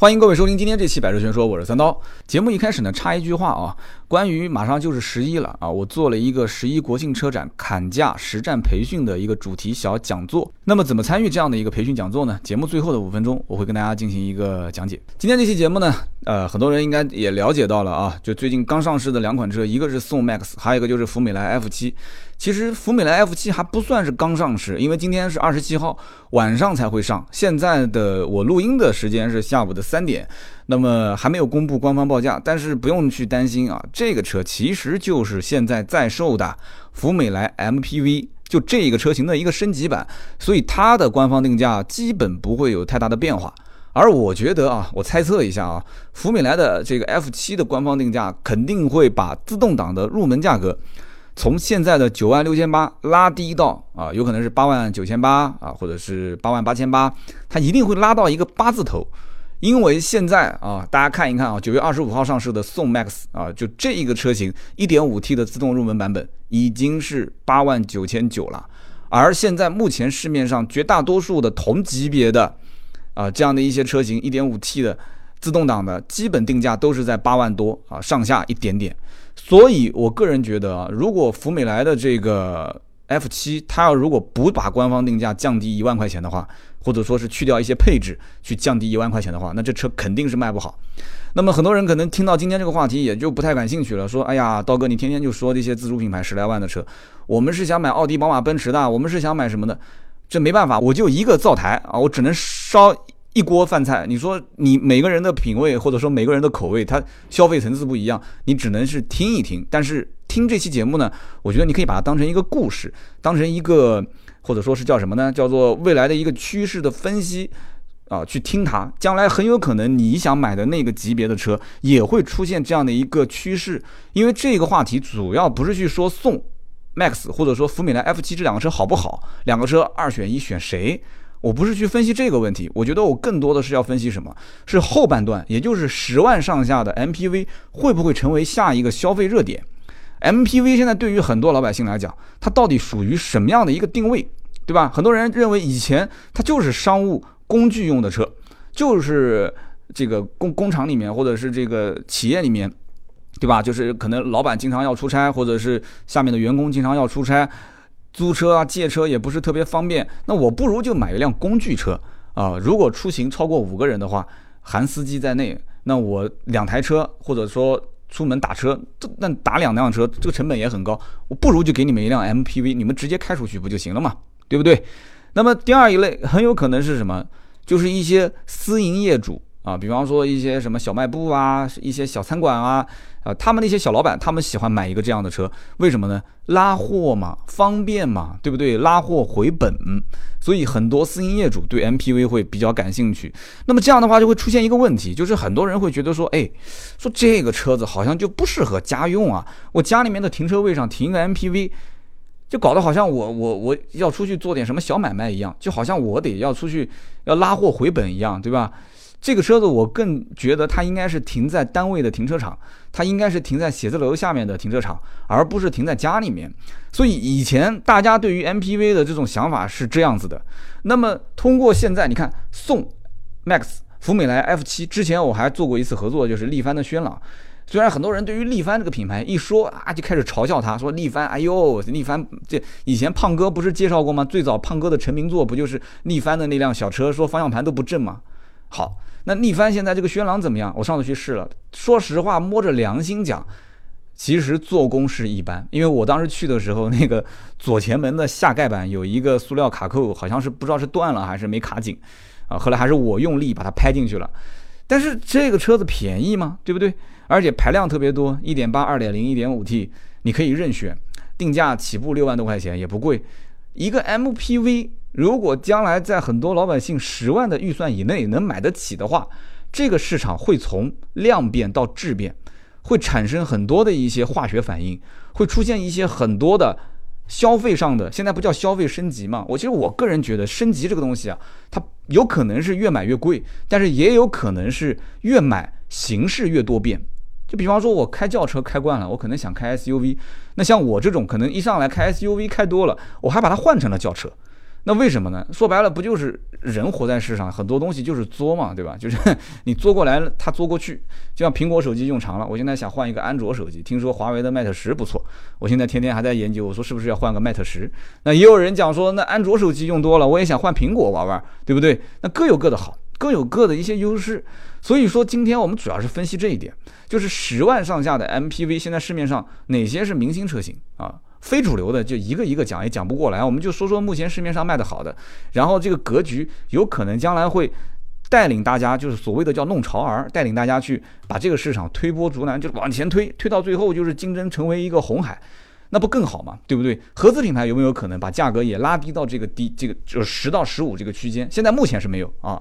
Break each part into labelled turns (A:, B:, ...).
A: 欢迎各位收听今天这期《百车全说》，我是三刀。节目一开始呢，插一句话啊，关于马上就是十一了啊，我做了一个十一国庆车展砍价实战培训的一个主题小讲座。那么怎么参与这样的一个培训讲座呢？节目最后的五分钟，我会跟大家进行一个讲解。今天这期节目呢，呃，很多人应该也了解到了啊，就最近刚上市的两款车，一个是宋 MAX，还有一个就是福美来 F 七。其实福美来 F 七还不算是刚上市，因为今天是二十七号晚上才会上。现在的我录音的时间是下午的三点，那么还没有公布官方报价。但是不用去担心啊，这个车其实就是现在在售的福美来 MPV，就这一个车型的一个升级版，所以它的官方定价基本不会有太大的变化。而我觉得啊，我猜测一下啊，福美来的这个 F 七的官方定价肯定会把自动挡的入门价格。从现在的九万六千八拉低到啊，有可能是八万九千八啊，或者是八万八千八，它一定会拉到一个八字头，因为现在啊，大家看一看啊，九月二十五号上市的宋 MAX 啊，就这一个车型，一点五 T 的自动入门版本已经是八万九千九了，而现在目前市面上绝大多数的同级别的啊这样的一些车型，一点五 T 的自动挡的基本定价都是在八万多啊上下一点点。所以，我个人觉得啊，如果福美来的这个 F 七，它要如果不把官方定价降低一万块钱的话，或者说是去掉一些配置去降低一万块钱的话，那这车肯定是卖不好。那么很多人可能听到今天这个话题也就不太感兴趣了，说：“哎呀，刀哥，你天天就说这些自主品牌十来万的车，我们是想买奥迪、宝马、奔驰的，我们是想买什么的？这没办法，我就一个灶台啊，我只能烧。”一锅饭菜，你说你每个人的品味或者说每个人的口味，他消费层次不一样，你只能是听一听。但是听这期节目呢，我觉得你可以把它当成一个故事，当成一个或者说是叫什么呢？叫做未来的一个趋势的分析啊，去听它。将来很有可能你想买的那个级别的车也会出现这样的一个趋势。因为这个话题主要不是去说宋 MAX 或者说福美来 F7 这两个车好不好，两个车二选一选谁？我不是去分析这个问题，我觉得我更多的是要分析什么？是后半段，也就是十万上下的 MPV 会不会成为下一个消费热点？MPV 现在对于很多老百姓来讲，它到底属于什么样的一个定位，对吧？很多人认为以前它就是商务工具用的车，就是这个工工厂里面或者是这个企业里面，对吧？就是可能老板经常要出差，或者是下面的员工经常要出差。租车啊，借车也不是特别方便，那我不如就买一辆工具车啊。如果出行超过五个人的话，含司机在内，那我两台车或者说出门打车，这那打两辆车这个成本也很高，我不如就给你们一辆 MPV，你们直接开出去不就行了嘛，对不对？那么第二一类很有可能是什么？就是一些私营业主啊，比方说一些什么小卖部啊，一些小餐馆啊。啊，他们那些小老板，他们喜欢买一个这样的车，为什么呢？拉货嘛，方便嘛，对不对？拉货回本，所以很多私营业主对 MPV 会比较感兴趣。那么这样的话，就会出现一个问题，就是很多人会觉得说，哎，说这个车子好像就不适合家用啊，我家里面的停车位上停一个 MPV，就搞得好像我我我要出去做点什么小买卖一样，就好像我得要出去要拉货回本一样，对吧？这个车子我更觉得它应该是停在单位的停车场，它应该是停在写字楼下面的停车场，而不是停在家里面。所以以前大家对于 MPV 的这种想法是这样子的。那么通过现在你看，宋 MAX、福美来 F7，之前我还做过一次合作，就是力帆的轩朗。虽然很多人对于力帆这个品牌一说啊，就开始嘲笑他，说力帆，哎呦，力帆这以前胖哥不是介绍过吗？最早胖哥的成名作不就是力帆的那辆小车，说方向盘都不正吗？好。那力帆现在这个轩朗怎么样？我上次去试了，说实话，摸着良心讲，其实做工是一般。因为我当时去的时候，那个左前门的下盖板有一个塑料卡扣，好像是不知道是断了还是没卡紧，啊，后来还是我用力把它拍进去了。但是这个车子便宜吗？对不对？而且排量特别多，一点八、二点零、一点五 T，你可以任选，定价起步六万多块钱，也不贵。一个 MPV。如果将来在很多老百姓十万的预算以内能买得起的话，这个市场会从量变到质变，会产生很多的一些化学反应，会出现一些很多的消费上的，现在不叫消费升级嘛？我其实我个人觉得升级这个东西啊，它有可能是越买越贵，但是也有可能是越买形式越多变。就比方说，我开轿车开惯了，我可能想开 SUV，那像我这种可能一上来开 SUV 开多了，我还把它换成了轿车。那为什么呢？说白了，不就是人活在世上，很多东西就是作嘛，对吧？就是 你作过来，他作过去。就像苹果手机用长了，我现在想换一个安卓手机，听说华为的 Mate 十不错，我现在天天还在研究，我说是不是要换个 Mate 十？那也有人讲说，那安卓手机用多了，我也想换苹果玩玩，对不对？那各有各的好，各有各的一些优势。所以说，今天我们主要是分析这一点，就是十万上下的 MPV，现在市面上哪些是明星车型啊？非主流的就一个一个讲也讲不过来，我们就说说目前市面上卖的好的，然后这个格局有可能将来会带领大家，就是所谓的叫弄潮儿，带领大家去把这个市场推波助澜，就是往前推，推到最后就是竞争成为一个红海，那不更好吗？对不对？合资品牌有没有可能把价格也拉低到这个低这个就是十到十五这个区间？现在目前是没有啊。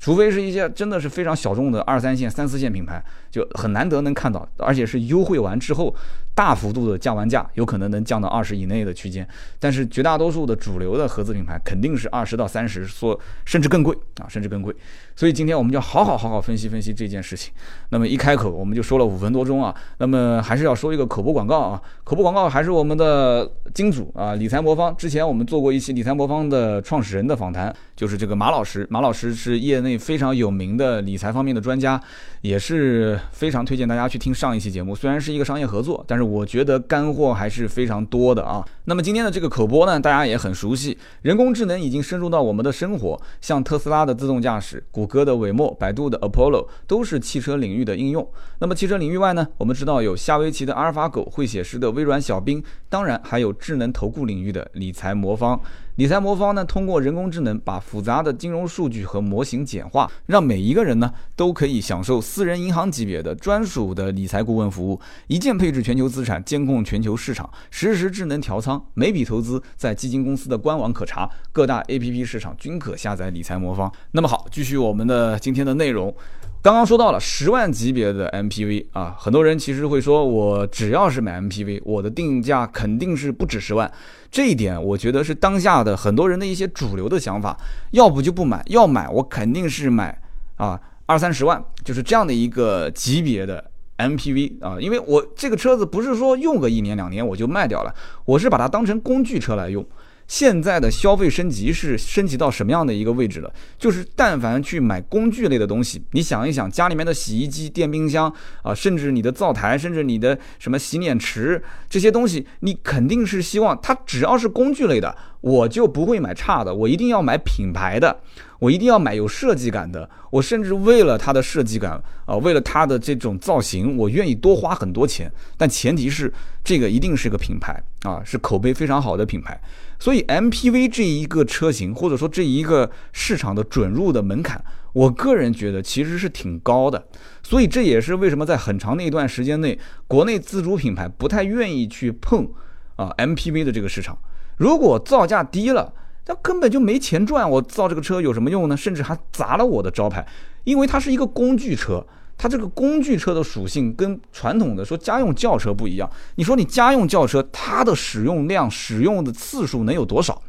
A: 除非是一些真的是非常小众的二三线、三四线品牌，就很难得能看到，而且是优惠完之后大幅度的降完价，有可能能降到二十以内的区间。但是绝大多数的主流的合资品牌肯定是二十到三十，说甚至更贵啊，甚至更贵。所以今天我们就好好好好分析分析这件事情。那么一开口我们就说了五分多钟啊，那么还是要说一个口播广告啊，口播广告还是我们的金主啊，理财魔方。之前我们做过一期理财魔方的创始人的访谈，就是这个马老师，马老师是业内非常有名的理财方面的专家，也是非常推荐大家去听上一期节目。虽然是一个商业合作，但是我觉得干货还是非常多的啊。那么今天的这个口播呢，大家也很熟悉，人工智能已经深入到我们的生活，像特斯拉的自动驾驶，谷。歌的韦墨、百度的 Apollo 都是汽车领域的应用。那么汽车领域外呢？我们知道有夏威夷的阿尔法狗、会写诗的微软小冰，当然还有智能投顾领域的理财魔方。理财魔方呢，通过人工智能把复杂的金融数据和模型简化，让每一个人呢都可以享受私人银行级别的专属的理财顾问服务，一键配置全球资产，监控全球市场，实时智能调仓，每笔投资在基金公司的官网可查，各大 APP 市场均可下载理财魔方。那么好，继续我们的今天的内容。刚刚说到了十万级别的 MPV 啊，很多人其实会说，我只要是买 MPV，我的定价肯定是不止十万。这一点我觉得是当下的很多人的一些主流的想法，要不就不买，要买我肯定是买啊二三十万，就是这样的一个级别的 MPV 啊，因为我这个车子不是说用个一年两年我就卖掉了，我是把它当成工具车来用。现在的消费升级是升级到什么样的一个位置了？就是但凡去买工具类的东西，你想一想，家里面的洗衣机、电冰箱啊，甚至你的灶台，甚至你的什么洗脸池这些东西，你肯定是希望它只要是工具类的，我就不会买差的，我一定要买品牌的，我一定要买有设计感的，我甚至为了它的设计感啊，为了它的这种造型，我愿意多花很多钱，但前提是这个一定是个品牌啊，是口碑非常好的品牌。所以 MPV 这一个车型，或者说这一个市场的准入的门槛，我个人觉得其实是挺高的。所以这也是为什么在很长的一段时间内，国内自主品牌不太愿意去碰啊 MPV 的这个市场。如果造价低了，那根本就没钱赚，我造这个车有什么用呢？甚至还砸了我的招牌，因为它是一个工具车。它这个工具车的属性跟传统的说家用轿车不一样。你说你家用轿车，它的使用量、使用的次数能有多少？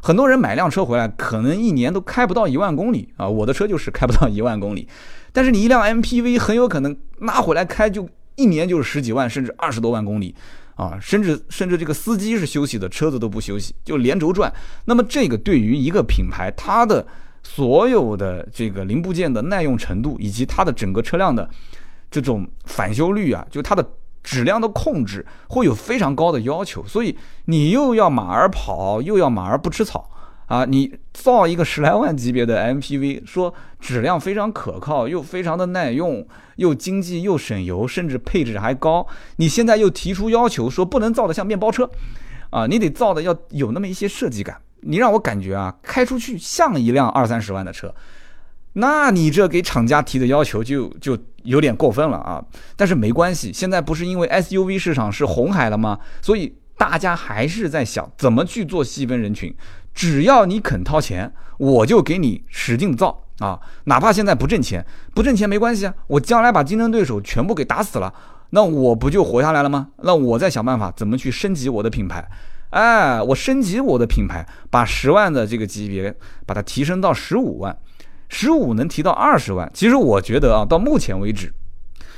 A: 很多人买辆车回来，可能一年都开不到一万公里啊。我的车就是开不到一万公里，但是你一辆 MPV 很有可能拉回来开，就一年就是十几万，甚至二十多万公里啊。甚至甚至这个司机是休息的，车子都不休息，就连轴转。那么这个对于一个品牌，它的所有的这个零部件的耐用程度，以及它的整个车辆的这种返修率啊，就它的质量的控制，会有非常高的要求。所以你又要马儿跑，又要马儿不吃草啊！你造一个 十来万级别的 MPV，说质量非常可靠，又非常的耐用，又经济又省油，甚至配置还高。你现在又提出要求说不能造的像面包车啊，你得造的要有那么一些设计感。你让我感觉啊，开出去像一辆二三十万的车，那你这给厂家提的要求就就有点过分了啊！但是没关系，现在不是因为 SUV 市场是红海了吗？所以大家还是在想怎么去做细分人群。只要你肯掏钱，我就给你使劲造啊！哪怕现在不挣钱，不挣钱没关系啊！我将来把竞争对手全部给打死了，那我不就活下来了吗？那我再想办法怎么去升级我的品牌。哎，我升级我的品牌，把十万的这个级别把它提升到十五万，十五能提到二十万。其实我觉得啊，到目前为止，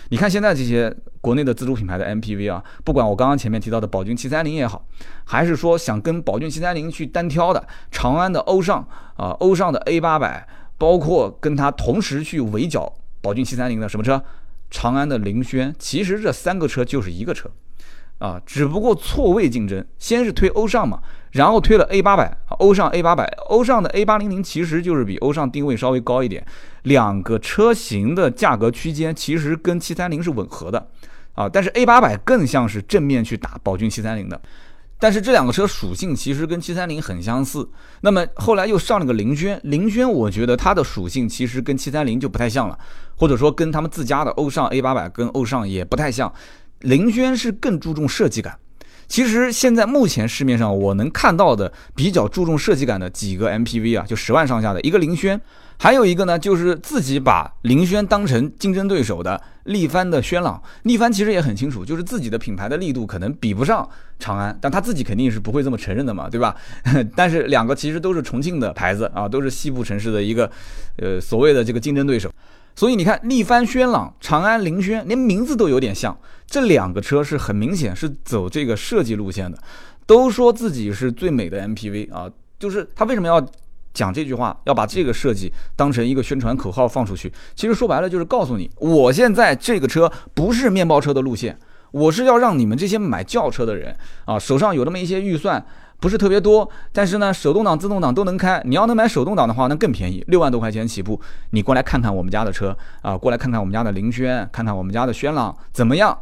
A: 你看现在这些国内的自主品牌的 MPV 啊，不管我刚刚前面提到的宝骏七三零也好，还是说想跟宝骏七三零去单挑的长安的欧尚啊，欧尚的 A 八百，包括跟它同时去围剿宝骏七三零的什么车？长安的凌轩，其实这三个车就是一个车。啊，只不过错位竞争，先是推欧尚嘛，然后推了 A 八百，欧尚 A 八百，欧尚的 A 八零零其实就是比欧尚定位稍微高一点，两个车型的价格区间其实跟七三零是吻合的，啊，但是 A 八百更像是正面去打宝骏七三零的，但是这两个车属性其实跟七三零很相似，那么后来又上了个凌轩，凌轩我觉得它的属性其实跟七三零就不太像了，或者说跟他们自家的欧尚 A 八百跟欧尚也不太像。凌轩是更注重设计感。其实现在目前市面上我能看到的比较注重设计感的几个 MPV 啊，就十万上下的一个凌轩，还有一个呢就是自己把凌轩当成竞争对手的力帆的轩朗。力帆其实也很清楚，就是自己的品牌的力度可能比不上长安，但他自己肯定是不会这么承认的嘛，对吧？但是两个其实都是重庆的牌子啊，都是西部城市的一个呃所谓的这个竞争对手。所以你看，力帆、轩朗、长安凌轩，连名字都有点像。这两个车是很明显是走这个设计路线的，都说自己是最美的 MPV 啊。就是他为什么要讲这句话，要把这个设计当成一个宣传口号放出去？其实说白了就是告诉你，我现在这个车不是面包车的路线，我是要让你们这些买轿车的人啊，手上有那么一些预算。不是特别多，但是呢，手动挡、自动挡都能开。你要能买手动挡的话，那更便宜，六万多块钱起步。你过来看看我们家的车啊，过来看看我们家的凌轩，看看我们家的轩朗怎么样？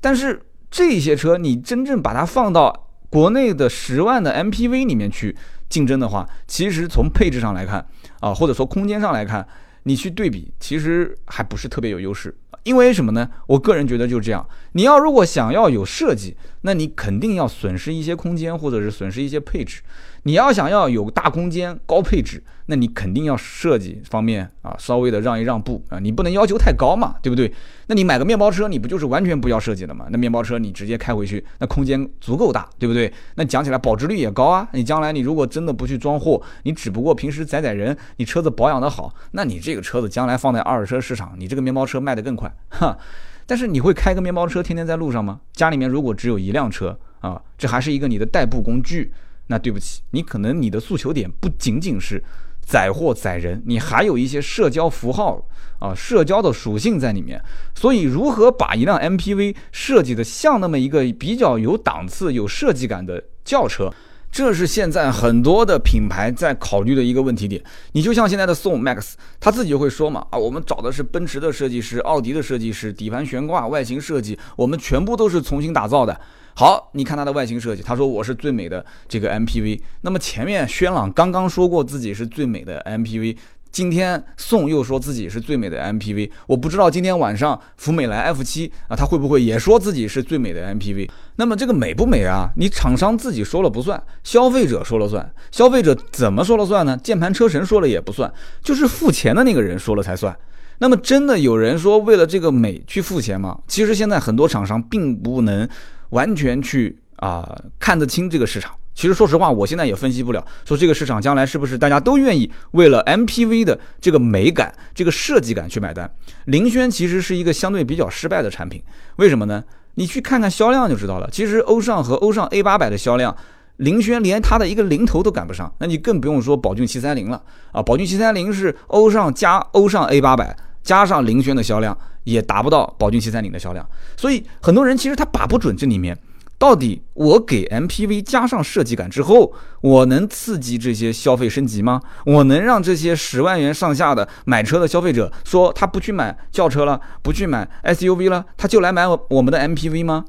A: 但是这些车你真正把它放到国内的十万的 MPV 里面去竞争的话，其实从配置上来看啊，或者说空间上来看，你去对比，其实还不是特别有优势。因为什么呢？我个人觉得就是这样。你要如果想要有设计，那你肯定要损失一些空间，或者是损失一些配置。你要想要有大空间、高配置，那你肯定要设计方面啊稍微的让一让步啊，你不能要求太高嘛，对不对？那你买个面包车，你不就是完全不要设计的嘛？那面包车你直接开回去，那空间足够大，对不对？那讲起来保值率也高啊。你将来你如果真的不去装货，你只不过平时载载人，你车子保养的好，那你这个车子将来放在二手车市场，你这个面包车卖得更快哈。但是你会开个面包车天天在路上吗？家里面如果只有一辆车啊，这还是一个你的代步工具。那对不起，你可能你的诉求点不仅仅是载货载人，你还有一些社交符号啊，社交的属性在里面。所以，如何把一辆 MPV 设计的像那么一个比较有档次、有设计感的轿车，这是现在很多的品牌在考虑的一个问题点。你就像现在的宋 MAX，他自己就会说嘛，啊，我们找的是奔驰的设计师、奥迪的设计师，底盘悬挂、外形设计，我们全部都是重新打造的。好，你看它的外形设计，他说我是最美的这个 MPV。那么前面轩朗刚刚说过自己是最美的 MPV，今天宋又说自己是最美的 MPV。我不知道今天晚上福美来 F 七啊，他会不会也说自己是最美的 MPV？那么这个美不美啊？你厂商自己说了不算，消费者说了算。消费者怎么说了算呢？键盘车神说了也不算，就是付钱的那个人说了才算。那么真的有人说为了这个美去付钱吗？其实现在很多厂商并不能。完全去啊看得清这个市场，其实说实话，我现在也分析不了，说这个市场将来是不是大家都愿意为了 MPV 的这个美感、这个设计感去买单。凌轩其实是一个相对比较失败的产品，为什么呢？你去看看销量就知道了。其实欧尚和欧尚 A 八百的销量，凌轩连它的一个零头都赶不上，那你更不用说宝骏七三零了啊！宝骏七三零是欧尚加欧尚 A 八百。加上凌轩的销量也达不到宝骏七三零的销量，所以很多人其实他把不准这里面到底我给 MPV 加上设计感之后，我能刺激这些消费升级吗？我能让这些十万元上下的买车的消费者说他不去买轿车了，不去买 SUV 了，他就来买我我们的 MPV 吗？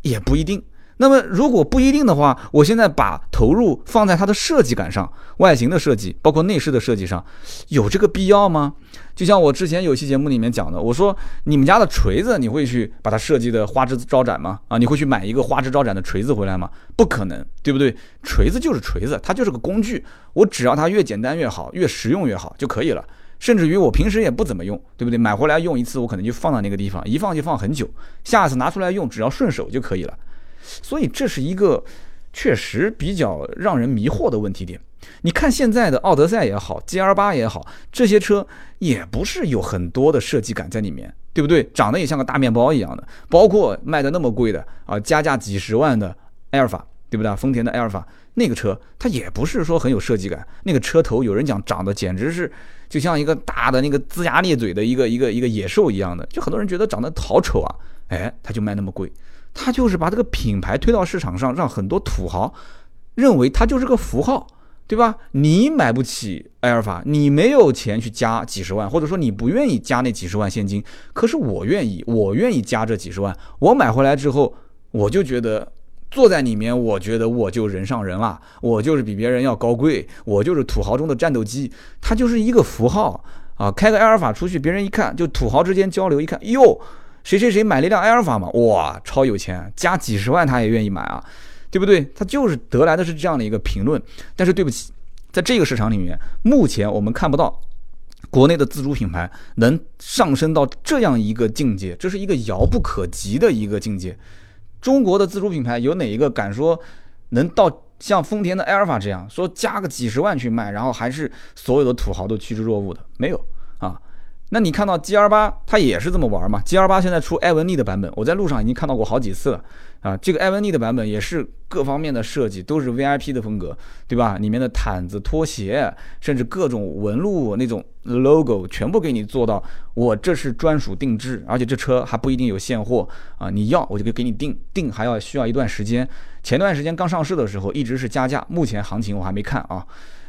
A: 也不一定。那么如果不一定的话，我现在把投入放在它的设计感上，外形的设计，包括内饰的设计上，有这个必要吗？就像我之前有期节目里面讲的，我说你们家的锤子，你会去把它设计的花枝招展吗？啊，你会去买一个花枝招展的锤子回来吗？不可能，对不对？锤子就是锤子，它就是个工具，我只要它越简单越好，越实用越好就可以了。甚至于我平时也不怎么用，对不对？买回来用一次，我可能就放到那个地方，一放就放很久，下次拿出来用，只要顺手就可以了。所以这是一个确实比较让人迷惑的问题点。你看现在的奥德赛也好，G L 八也好，这些车也不是有很多的设计感在里面。对不对？长得也像个大面包一样的，包括卖的那么贵的啊，加价几十万的埃尔法，对不对？丰田的埃尔法那个车，它也不是说很有设计感，那个车头有人讲长得简直是就像一个大的那个龇牙咧嘴的一个一个一个野兽一样的，就很多人觉得长得好丑啊，哎，它就卖那么贵，它就是把这个品牌推到市场上，让很多土豪认为它就是个符号。对吧？你买不起埃尔法，你没有钱去加几十万，或者说你不愿意加那几十万现金。可是我愿意，我愿意加这几十万。我买回来之后，我就觉得坐在里面，我觉得我就人上人了，我就是比别人要高贵，我就是土豪中的战斗机。它就是一个符号啊！开个埃尔法出去，别人一看，就土豪之间交流，一看，哟，谁谁谁买了一辆埃尔法嘛，哇，超有钱，加几十万他也愿意买啊。对不对？他就是得来的是这样的一个评论，但是对不起，在这个市场里面，目前我们看不到国内的自主品牌能上升到这样一个境界，这是一个遥不可及的一个境界。中国的自主品牌有哪一个敢说能到像丰田的埃尔法这样说加个几十万去卖，然后还是所有的土豪都趋之若鹜的？没有。那你看到 G R 八，它也是这么玩嘛？G R 八现在出艾文尼的版本，我在路上已经看到过好几次了啊。这个艾文尼的版本也是各方面的设计都是 V I P 的风格，对吧？里面的毯子、拖鞋，甚至各种纹路那种 logo，全部给你做到，我这是专属定制，而且这车还不一定有现货啊。你要我就可以给你定，定还要需要一段时间。前段时间刚上市的时候一直是加价，目前行情我还没看啊。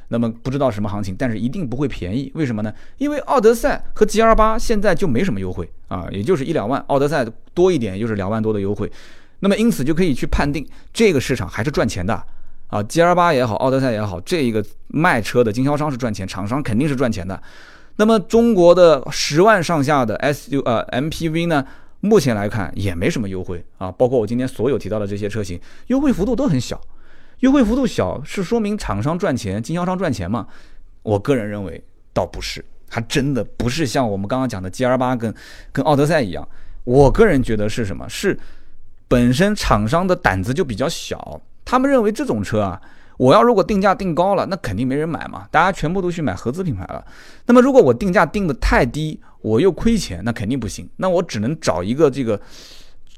A: 那么不知道什么行情，但是一定不会便宜。为什么呢？因为奥德赛和 G R 八现在就没什么优惠啊，也就是一两万。奥德赛多一点，就是两万多的优惠。那么因此就可以去判定这个市场还是赚钱的啊。G R 八也好，奥德赛也好，这一个卖车的经销商是赚钱，厂商肯定是赚钱的。那么中国的十万上下的 S U 呃 M P V 呢，目前来看也没什么优惠啊。包括我今天所有提到的这些车型，优惠幅度都很小。优惠幅度小是说明厂商赚钱、经销商赚钱吗？我个人认为倒不是，还真的不是像我们刚刚讲的 G R 八跟跟奥德赛一样。我个人觉得是什么？是本身厂商的胆子就比较小，他们认为这种车啊，我要如果定价定高了，那肯定没人买嘛，大家全部都去买合资品牌了。那么如果我定价定的太低，我又亏钱，那肯定不行。那我只能找一个这个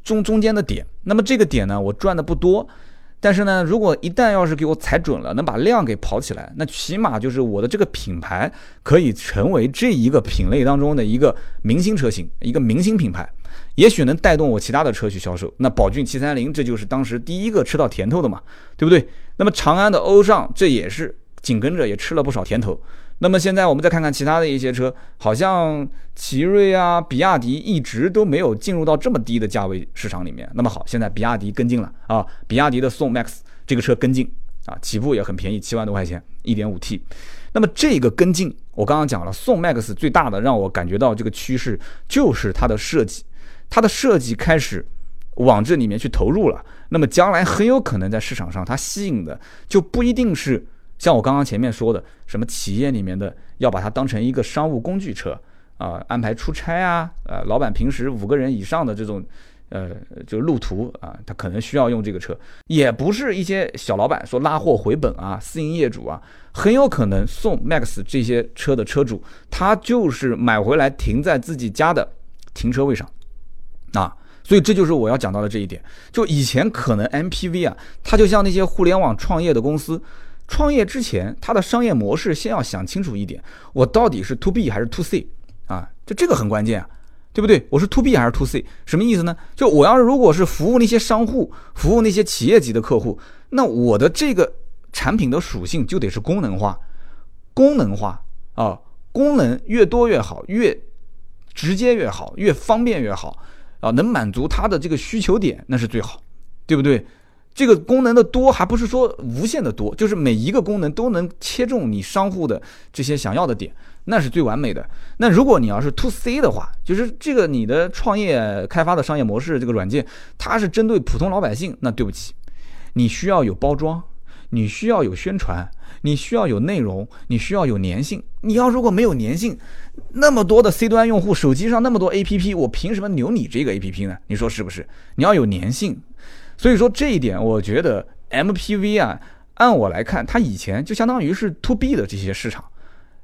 A: 中中间的点。那么这个点呢，我赚的不多。但是呢，如果一旦要是给我踩准了，能把量给跑起来，那起码就是我的这个品牌可以成为这一个品类当中的一个明星车型，一个明星品牌，也许能带动我其他的车去销售。那宝骏七三零，这就是当时第一个吃到甜头的嘛，对不对？那么长安的欧尚，这也是紧跟着也吃了不少甜头。那么现在我们再看看其他的一些车，好像奇瑞啊、比亚迪一直都没有进入到这么低的价位市场里面。那么好，现在比亚迪跟进了啊，比亚迪的宋 MAX 这个车跟进啊，起步也很便宜，七万多块钱，1.5T。那么这个跟进，我刚刚讲了，宋 MAX 最大的让我感觉到这个趋势就是它的设计，它的设计开始往这里面去投入了。那么将来很有可能在市场上，它吸引的就不一定是。像我刚刚前面说的，什么企业里面的要把它当成一个商务工具车啊，安排出差啊，呃，老板平时五个人以上的这种，呃，就路途啊，他可能需要用这个车，也不是一些小老板说拉货回本啊，私营业主啊，很有可能送 Max 这些车的车主，他就是买回来停在自己家的停车位上，啊，所以这就是我要讲到的这一点。就以前可能 MPV 啊，它就像那些互联网创业的公司。创业之前，它的商业模式先要想清楚一点，我到底是 to B 还是 to C 啊？就这个很关键啊，对不对？我是 to B 还是 to C？什么意思呢？就我要如果是服务那些商户，服务那些企业级的客户，那我的这个产品的属性就得是功能化，功能化啊，功能越多越好，越直接越好，越方便越好啊，能满足他的这个需求点，那是最好，对不对？这个功能的多，还不是说无限的多，就是每一个功能都能切中你商户的这些想要的点，那是最完美的。那如果你要是 to C 的话，就是这个你的创业开发的商业模式，这个软件它是针对普通老百姓，那对不起，你需要有包装，你需要有宣传，你需要有内容，你需要有粘性。你要如果没有粘性，那么多的 C 端用户手机上那么多 APP，我凭什么留你这个 APP 呢？你说是不是？你要有粘性。所以说这一点，我觉得 MPV 啊，按我来看，它以前就相当于是 To B 的这些市场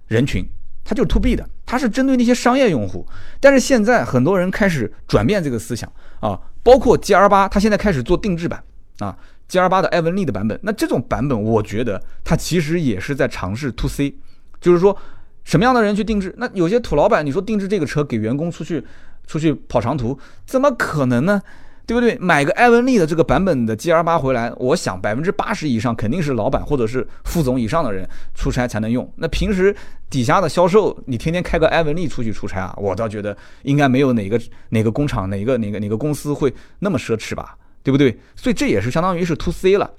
A: 人群，它就是 to B 的，它是针对那些商业用户。但是现在很多人开始转变这个思想啊，包括 G R 八，它现在开始做定制版啊，G R 八的艾文利的版本。那这种版本，我觉得它其实也是在尝试 to C，就是说什么样的人去定制？那有些土老板，你说定制这个车给员工出去出去跑长途，怎么可能呢？对不对？买个艾文利的这个版本的 G R 八回来，我想百分之八十以上肯定是老板或者是副总以上的人出差才能用。那平时底下的销售，你天天开个艾文利出去出差啊？我倒觉得应该没有哪个哪个工厂、哪个哪个哪个公司会那么奢侈吧？对不对？所以这也是相当于是 to C 了。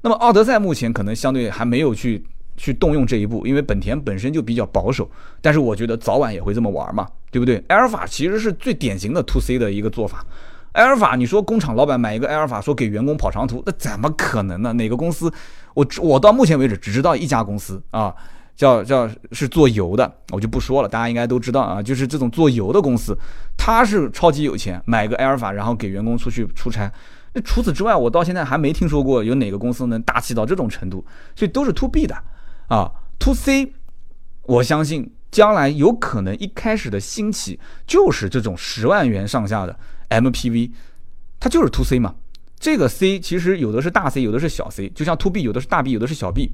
A: 那么奥德赛目前可能相对还没有去去动用这一步，因为本田本身就比较保守。但是我觉得早晚也会这么玩嘛，对不对？埃尔法其实是最典型的 to C 的一个做法。埃尔法，你说工厂老板买一个埃尔法，说给员工跑长途，那怎么可能呢？哪个公司？我我到目前为止只知道一家公司啊，叫叫是做油的，我就不说了，大家应该都知道啊，就是这种做油的公司，他是超级有钱，买个埃尔法，然后给员工出去出差。那除此之外，我到现在还没听说过有哪个公司能大气到这种程度，所以都是 to B 的啊，to C，我相信将来有可能一开始的兴起就是这种十万元上下的。MPV，它就是 To C 嘛，这个 C 其实有的是大 C，有的是小 C，就像 To B 有的是大 B，有的是小 B。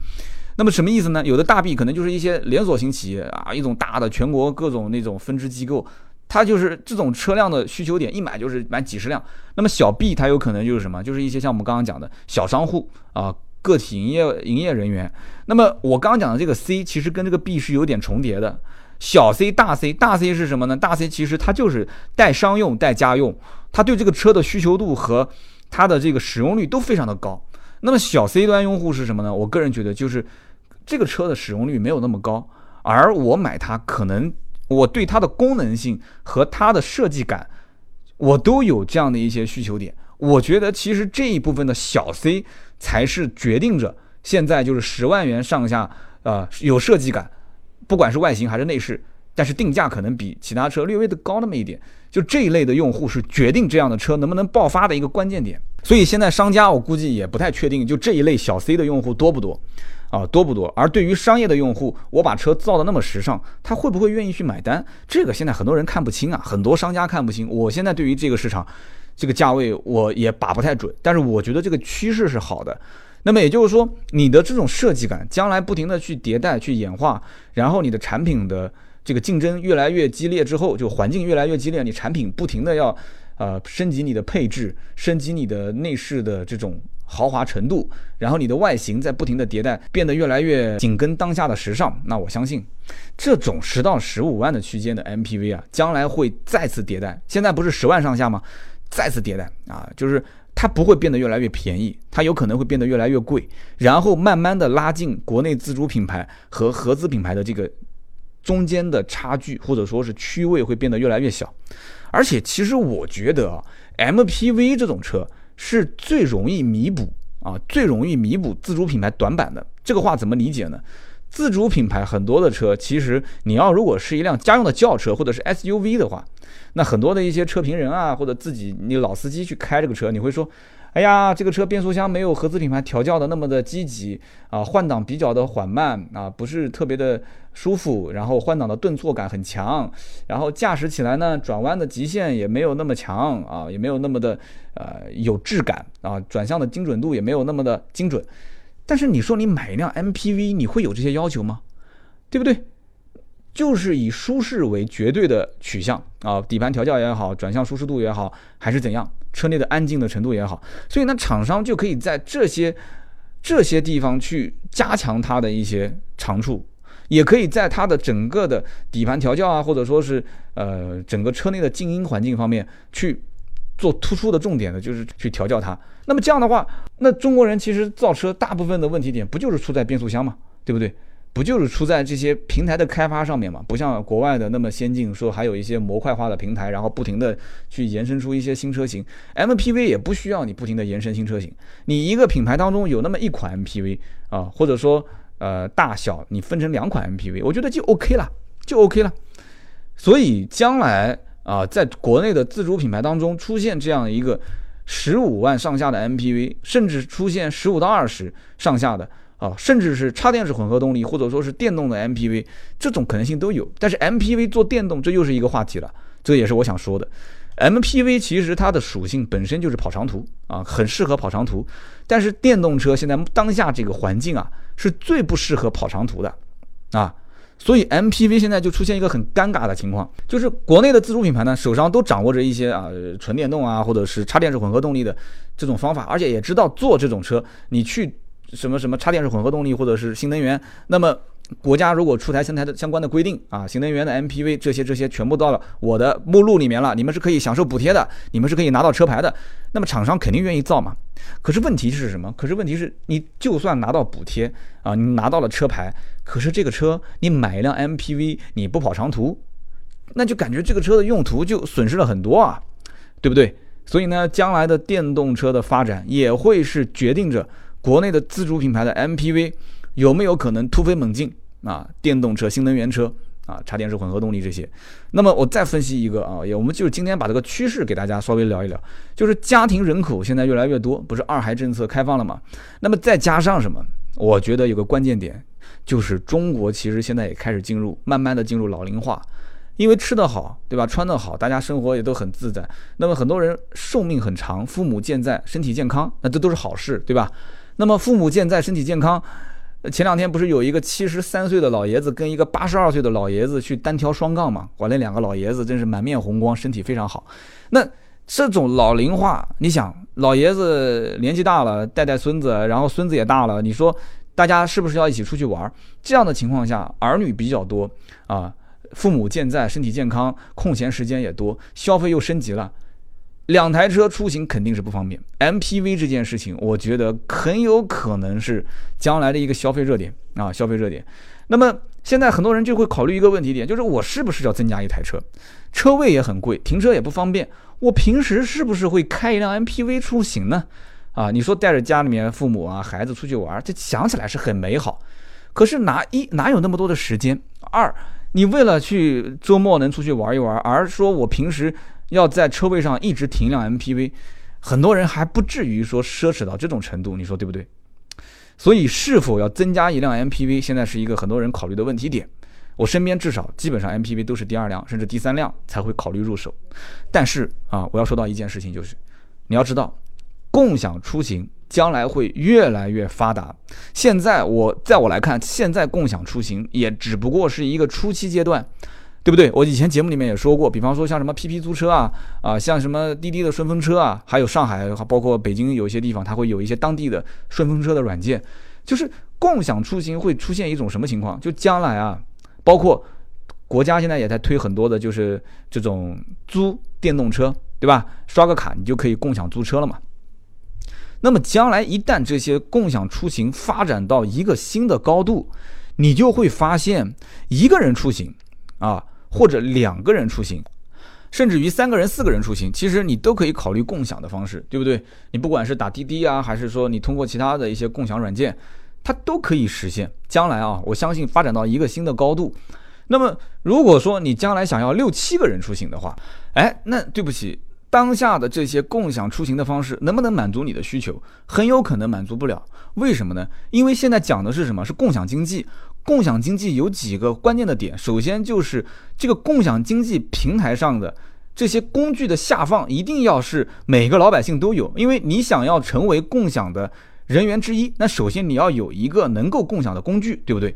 A: 那么什么意思呢？有的大 B 可能就是一些连锁型企业啊，一种大的全国各种那种分支机构，它就是这种车辆的需求点，一买就是买几十辆。那么小 B 它有可能就是什么？就是一些像我们刚刚讲的小商户啊，个体营业营业人员。那么我刚刚讲的这个 C 其实跟这个 B 是有点重叠的。小 C 大 C 大 C 是什么呢？大 C 其实它就是带商用带家用，它对这个车的需求度和它的这个使用率都非常的高。那么小 C 端用户是什么呢？我个人觉得就是这个车的使用率没有那么高，而我买它可能我对它的功能性和它的设计感，我都有这样的一些需求点。我觉得其实这一部分的小 C 才是决定着现在就是十万元上下啊有设计感。不管是外形还是内饰，但是定价可能比其他车略微的高那么一点，就这一类的用户是决定这样的车能不能爆发的一个关键点。所以现在商家我估计也不太确定，就这一类小 C 的用户多不多啊？多不多？而对于商业的用户，我把车造的那么时尚，他会不会愿意去买单？这个现在很多人看不清啊，很多商家看不清。我现在对于这个市场，这个价位我也把不太准，但是我觉得这个趋势是好的。那么也就是说，你的这种设计感，将来不停的去迭代、去演化，然后你的产品的这个竞争越来越激烈之后，就环境越来越激烈，你产品不停的要，呃，升级你的配置，升级你的内饰的这种豪华程度，然后你的外形在不停的迭代，变得越来越紧跟当下的时尚。那我相信，这种十到十五万的区间的 MPV 啊，将来会再次迭代。现在不是十万上下吗？再次迭代啊，就是。它不会变得越来越便宜，它有可能会变得越来越贵，然后慢慢的拉近国内自主品牌和合资品牌的这个中间的差距，或者说是区位会变得越来越小。而且，其实我觉得啊，MPV 这种车是最容易弥补啊，最容易弥补自主品牌短板的。这个话怎么理解呢？自主品牌很多的车，其实你要如果是一辆家用的轿车或者是 SUV 的话，那很多的一些车评人啊，或者自己你老司机去开这个车，你会说，哎呀，这个车变速箱没有合资品牌调教的那么的积极啊，换挡比较的缓慢啊，不是特别的舒服，然后换挡的顿挫感很强，然后驾驶起来呢，转弯的极限也没有那么强啊，也没有那么的呃有质感啊，转向的精准度也没有那么的精准。但是你说你买一辆 MPV，你会有这些要求吗？对不对？就是以舒适为绝对的取向啊，底盘调教也好，转向舒适度也好，还是怎样，车内的安静的程度也好，所以呢，厂商就可以在这些这些地方去加强它的一些长处，也可以在它的整个的底盘调教啊，或者说是呃整个车内的静音环境方面去。做突出的重点的就是去调教它。那么这样的话，那中国人其实造车大部分的问题点不就是出在变速箱嘛，对不对？不就是出在这些平台的开发上面嘛？不像国外的那么先进，说还有一些模块化的平台，然后不停的去延伸出一些新车型。MPV 也不需要你不停的延伸新车型，你一个品牌当中有那么一款 MPV 啊，或者说呃大小你分成两款 MPV，我觉得就 OK 了，就 OK 了。所以将来。啊，在国内的自主品牌当中出现这样一个十五万上下的 MPV，甚至出现十五到二十上下的啊，甚至是插电式混合动力，或者说是电动的 MPV，这种可能性都有。但是 MPV 做电动，这又是一个话题了。这也是我想说的。MPV 其实它的属性本身就是跑长途啊，很适合跑长途。但是电动车现在当下这个环境啊，是最不适合跑长途的啊。所以 MPV 现在就出现一个很尴尬的情况，就是国内的自主品牌呢，手上都掌握着一些啊纯电动啊，或者是插电式混合动力的这种方法，而且也知道做这种车，你去。什么什么插电式混合动力或者是新能源，那么国家如果出台相台的相关的规定啊，新能源的 MPV 这些这些全部到了我的目录里面了，你们是可以享受补贴的，你们是可以拿到车牌的，那么厂商肯定愿意造嘛。可是问题是什么？可是问题是你就算拿到补贴啊，你拿到了车牌，可是这个车你买一辆 MPV 你不跑长途，那就感觉这个车的用途就损失了很多啊，对不对？所以呢，将来的电动车的发展也会是决定着。国内的自主品牌的 MPV 有没有可能突飞猛进啊？电动车、新能源车啊，插电式混合动力这些。那么我再分析一个啊，也我们就是今天把这个趋势给大家稍微聊一聊，就是家庭人口现在越来越多，不是二孩政策开放了吗？那么再加上什么？我觉得有个关键点，就是中国其实现在也开始进入慢慢的进入老龄化，因为吃得好，对吧？穿得好，大家生活也都很自在。那么很多人寿命很长，父母健在，身体健康，那这都是好事，对吧？那么父母健在，身体健康。前两天不是有一个七十三岁的老爷子跟一个八十二岁的老爷子去单挑双杠嘛？哇，那两个老爷子真是满面红光，身体非常好。那这种老龄化，你想，老爷子年纪大了，带带孙子，然后孙子也大了，你说大家是不是要一起出去玩？这样的情况下，儿女比较多啊，父母健在，身体健康，空闲时间也多，消费又升级了。两台车出行肯定是不方便，MPV 这件事情，我觉得很有可能是将来的一个消费热点啊，消费热点。那么现在很多人就会考虑一个问题点，就是我是不是要增加一台车？车位也很贵，停车也不方便。我平时是不是会开一辆 MPV 出行呢？啊，你说带着家里面父母啊、孩子出去玩，这想起来是很美好。可是哪一哪有那么多的时间？二，你为了去周末能出去玩一玩，而说我平时。要在车位上一直停一辆 MPV，很多人还不至于说奢侈到这种程度，你说对不对？所以是否要增加一辆 MPV，现在是一个很多人考虑的问题点。我身边至少基本上 MPV 都是第二辆甚至第三辆才会考虑入手。但是啊，我要说到一件事情，就是你要知道，共享出行将来会越来越发达。现在我在我来看，现在共享出行也只不过是一个初期阶段。对不对？我以前节目里面也说过，比方说像什么 PP 租车啊，啊，像什么滴滴的顺风车啊，还有上海，包括北京有一些地方，它会有一些当地的顺风车的软件。就是共享出行会出现一种什么情况？就将来啊，包括国家现在也在推很多的，就是这种租电动车，对吧？刷个卡你就可以共享租车了嘛。那么将来一旦这些共享出行发展到一个新的高度，你就会发现一个人出行啊。或者两个人出行，甚至于三个人、四个人出行，其实你都可以考虑共享的方式，对不对？你不管是打滴滴啊，还是说你通过其他的一些共享软件，它都可以实现。将来啊，我相信发展到一个新的高度。那么，如果说你将来想要六七个人出行的话，哎，那对不起，当下的这些共享出行的方式能不能满足你的需求？很有可能满足不了。为什么呢？因为现在讲的是什么？是共享经济。共享经济有几个关键的点，首先就是这个共享经济平台上的这些工具的下放一定要是每个老百姓都有，因为你想要成为共享的人员之一，那首先你要有一个能够共享的工具，对不对？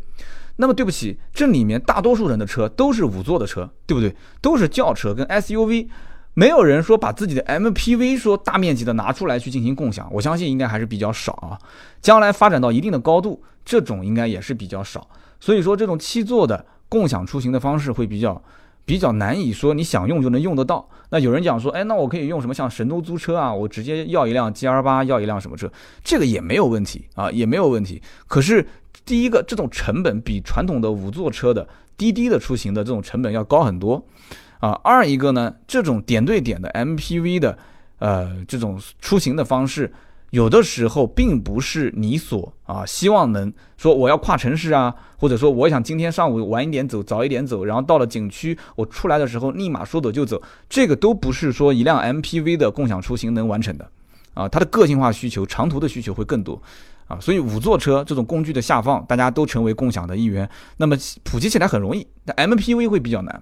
A: 那么对不起，这里面大多数人的车都是五座的车，对不对？都是轿车跟 SUV，没有人说把自己的 MPV 说大面积的拿出来去进行共享，我相信应该还是比较少啊。将来发展到一定的高度。这种应该也是比较少，所以说这种七座的共享出行的方式会比较比较难以说你想用就能用得到。那有人讲说，哎，那我可以用什么像神州租车啊，我直接要一辆 G R 八，要一辆什么车，这个也没有问题啊，也没有问题。可是第一个，这种成本比传统的五座车的滴滴的出行的这种成本要高很多啊。二一个呢，这种点对点的 M P V 的呃这种出行的方式。有的时候并不是你所啊希望能说我要跨城市啊，或者说我想今天上午晚一点走，早一点走，然后到了景区我出来的时候立马说走就走，这个都不是说一辆 MPV 的共享出行能完成的啊，它的个性化需求、长途的需求会更多啊，所以五座车这种工具的下放，大家都成为共享的一员，那么普及起来很容易，但 MPV 会比较难。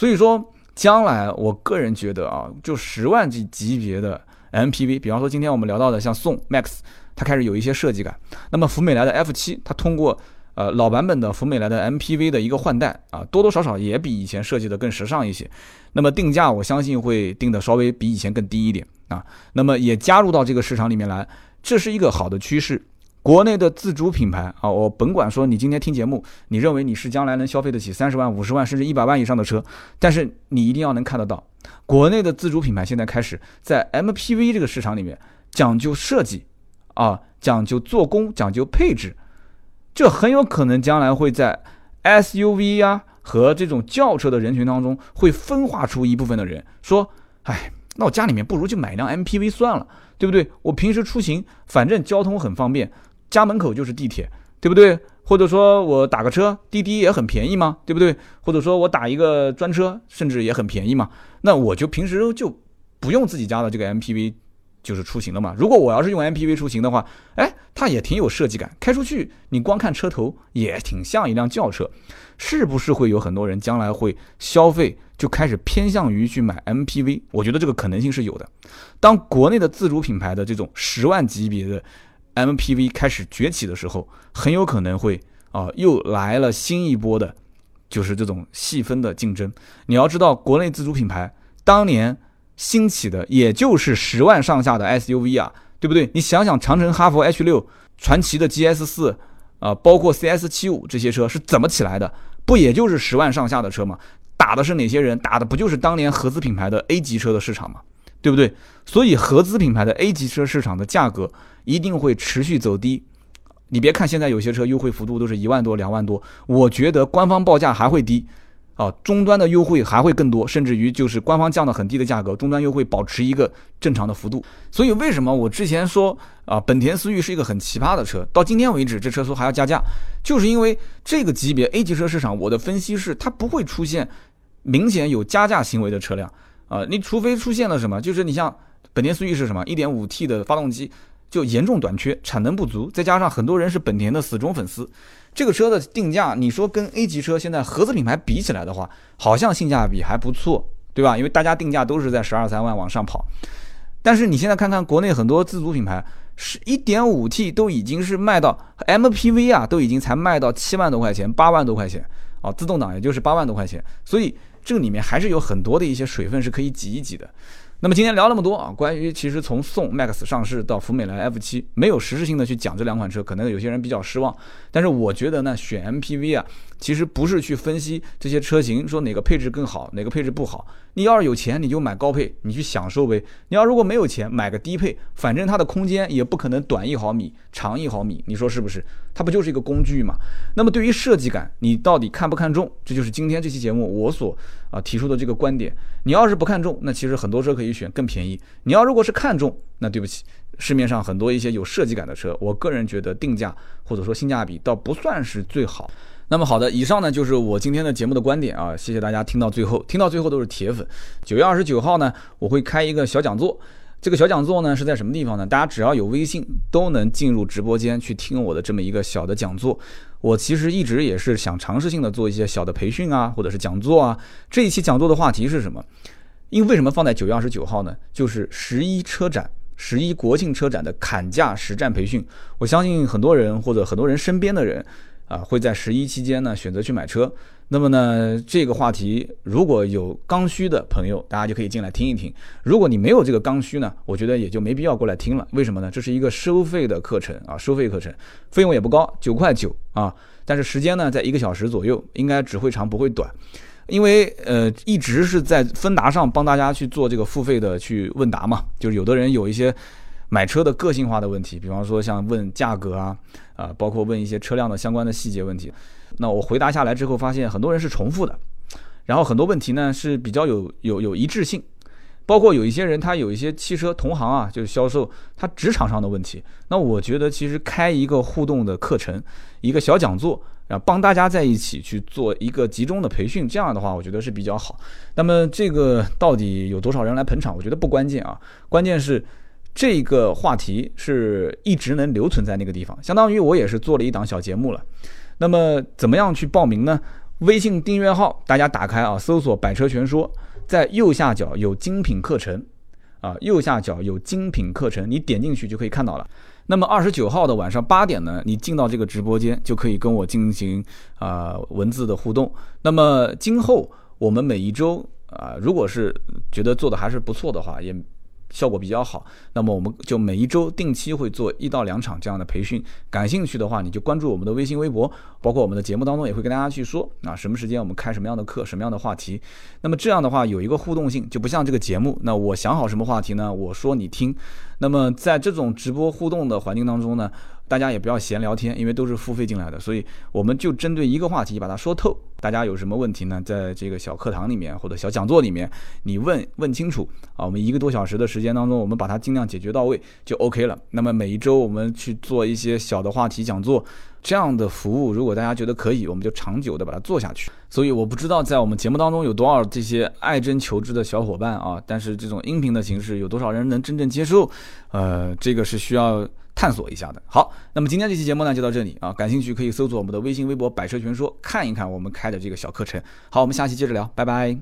A: 所以说，将来我个人觉得啊，就十万级级别的 MPV，比方说今天我们聊到的像宋 MAX，它开始有一些设计感。那么福美来的 F7，它通过呃老版本的福美来的 MPV 的一个换代啊，多多少少也比以前设计的更时尚一些。那么定价我相信会定的稍微比以前更低一点啊。那么也加入到这个市场里面来，这是一个好的趋势。国内的自主品牌啊，我甭管说你今天听节目，你认为你是将来能消费得起三十万、五十万甚至一百万以上的车，但是你一定要能看得到，国内的自主品牌现在开始在 MPV 这个市场里面讲究设计啊，讲究做工，讲究配置，这很有可能将来会在 SUV 呀和这种轿车的人群当中会分化出一部分的人，说，哎，那我家里面不如就买一辆 MPV 算了，对不对？我平时出行反正交通很方便。家门口就是地铁，对不对？或者说我打个车，滴滴也很便宜嘛，对不对？或者说我打一个专车，甚至也很便宜嘛。那我就平时就不用自己家的这个 MPV，就是出行了嘛。如果我要是用 MPV 出行的话，哎，它也挺有设计感，开出去你光看车头也挺像一辆轿车，是不是会有很多人将来会消费就开始偏向于去买 MPV？我觉得这个可能性是有的。当国内的自主品牌的这种十万级别的。MPV 开始崛起的时候，很有可能会啊，又来了新一波的，就是这种细分的竞争。你要知道，国内自主品牌当年兴起的也就是十万上下的 SUV 啊，对不对？你想想，长城哈弗 H 六、传祺的 GS 四啊，包括 CS 七五这些车是怎么起来的？不也就是十万上下的车吗？打的是哪些人？打的不就是当年合资品牌的 A 级车的市场吗？对不对？所以合资品牌的 A 级车市场的价格一定会持续走低。你别看现在有些车优惠幅度都是一万多、两万多，我觉得官方报价还会低啊，终端的优惠还会更多，甚至于就是官方降的很低的价格，终端优惠保持一个正常的幅度。所以为什么我之前说啊，本田思域是一个很奇葩的车，到今天为止这车说还要加价，就是因为这个级别 A 级车市场，我的分析是它不会出现明显有加价行为的车辆。啊，你除非出现了什么，就是你像本田思域是什么，一点五 T 的发动机就严重短缺，产能不足，再加上很多人是本田的死忠粉丝，这个车的定价，你说跟 A 级车现在合资品牌比起来的话，好像性价比还不错，对吧？因为大家定价都是在十二三万往上跑，但是你现在看看国内很多自主品牌，是一点五 T 都已经是卖到 MPV 啊，都已经才卖到七万多块钱，八万多块钱，哦，自动挡也就是八万多块钱，所以。这个里面还是有很多的一些水分是可以挤一挤的。那么今天聊那么多啊，关于其实从宋 MAX 上市到福美来 F 七没有实质性的去讲这两款车，可能有些人比较失望。但是我觉得呢，选 MPV 啊，其实不是去分析这些车型，说哪个配置更好，哪个配置不好。你要是有钱，你就买高配，你去享受呗。你要如果没有钱，买个低配，反正它的空间也不可能短一毫米，长一毫米，你说是不是？它不就是一个工具嘛？那么对于设计感，你到底看不看重？这就是今天这期节目我所啊提出的这个观点。你要是不看重，那其实很多车可以选更便宜。你要如果是看重，那对不起，市面上很多一些有设计感的车，我个人觉得定价或者说性价比倒不算是最好。那么好的，以上呢就是我今天的节目的观点啊，谢谢大家听到最后，听到最后都是铁粉。九月二十九号呢，我会开一个小讲座，这个小讲座呢是在什么地方呢？大家只要有微信都能进入直播间去听我的这么一个小的讲座。我其实一直也是想尝试性的做一些小的培训啊，或者是讲座啊。这一期讲座的话题是什么？因为为什么放在九月二十九号呢？就是十一车展，十一国庆车展的砍价实战培训。我相信很多人或者很多人身边的人。啊，会在十一期间呢选择去买车。那么呢，这个话题如果有刚需的朋友，大家就可以进来听一听。如果你没有这个刚需呢，我觉得也就没必要过来听了。为什么呢？这是一个收费的课程啊，收费课程，费用也不高，九块九啊。但是时间呢，在一个小时左右，应该只会长不会短。因为呃，一直是在芬达上帮大家去做这个付费的去问答嘛，就是有的人有一些。买车的个性化的问题，比方说像问价格啊，啊，包括问一些车辆的相关的细节问题，那我回答下来之后，发现很多人是重复的，然后很多问题呢是比较有有有一致性，包括有一些人他有一些汽车同行啊，就是销售他职场上的问题，那我觉得其实开一个互动的课程，一个小讲座啊，帮大家在一起去做一个集中的培训，这样的话我觉得是比较好。那么这个到底有多少人来捧场？我觉得不关键啊，关键是。这个话题是一直能留存在那个地方，相当于我也是做了一档小节目了。那么怎么样去报名呢？微信订阅号大家打开啊，搜索“百车全说”，在右下角有精品课程啊，右下角有精品课程，你点进去就可以看到了。那么二十九号的晚上八点呢，你进到这个直播间就可以跟我进行啊文字的互动。那么今后我们每一周啊，如果是觉得做的还是不错的话，也。效果比较好，那么我们就每一周定期会做一到两场这样的培训。感兴趣的话，你就关注我们的微信、微博，包括我们的节目当中也会跟大家去说啊，什么时间我们开什么样的课，什么样的话题。那么这样的话有一个互动性，就不像这个节目。那我想好什么话题呢？我说你听。那么在这种直播互动的环境当中呢？大家也不要闲聊天，因为都是付费进来的，所以我们就针对一个话题把它说透。大家有什么问题呢？在这个小课堂里面或者小讲座里面，你问问清楚啊。我们一个多小时的时间当中，我们把它尽量解决到位就 OK 了。那么每一周我们去做一些小的话题讲座，这样的服务，如果大家觉得可以，我们就长久的把它做下去。所以我不知道在我们节目当中有多少这些爱真求知的小伙伴啊，但是这种音频的形式有多少人能真正接受？呃，这个是需要。探索一下的好，那么今天这期节目呢就到这里啊，感兴趣可以搜索我们的微信、微博“百车全说”，看一看我们开的这个小课程。好，我们下期接着聊，拜拜。